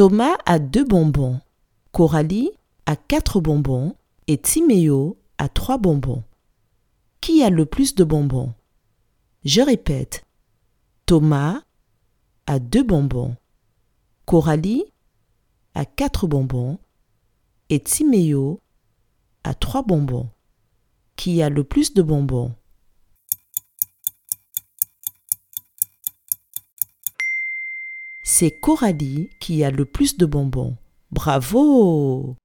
Thomas a deux bonbons. Coralie a quatre bonbons et Timéo a trois bonbons. Qui a le plus de bonbons? Je répète. Thomas a deux bonbons. Coralie a quatre bonbons et Timéo a trois bonbons. Qui a le plus de bonbons? C'est Coralie qui a le plus de bonbons. Bravo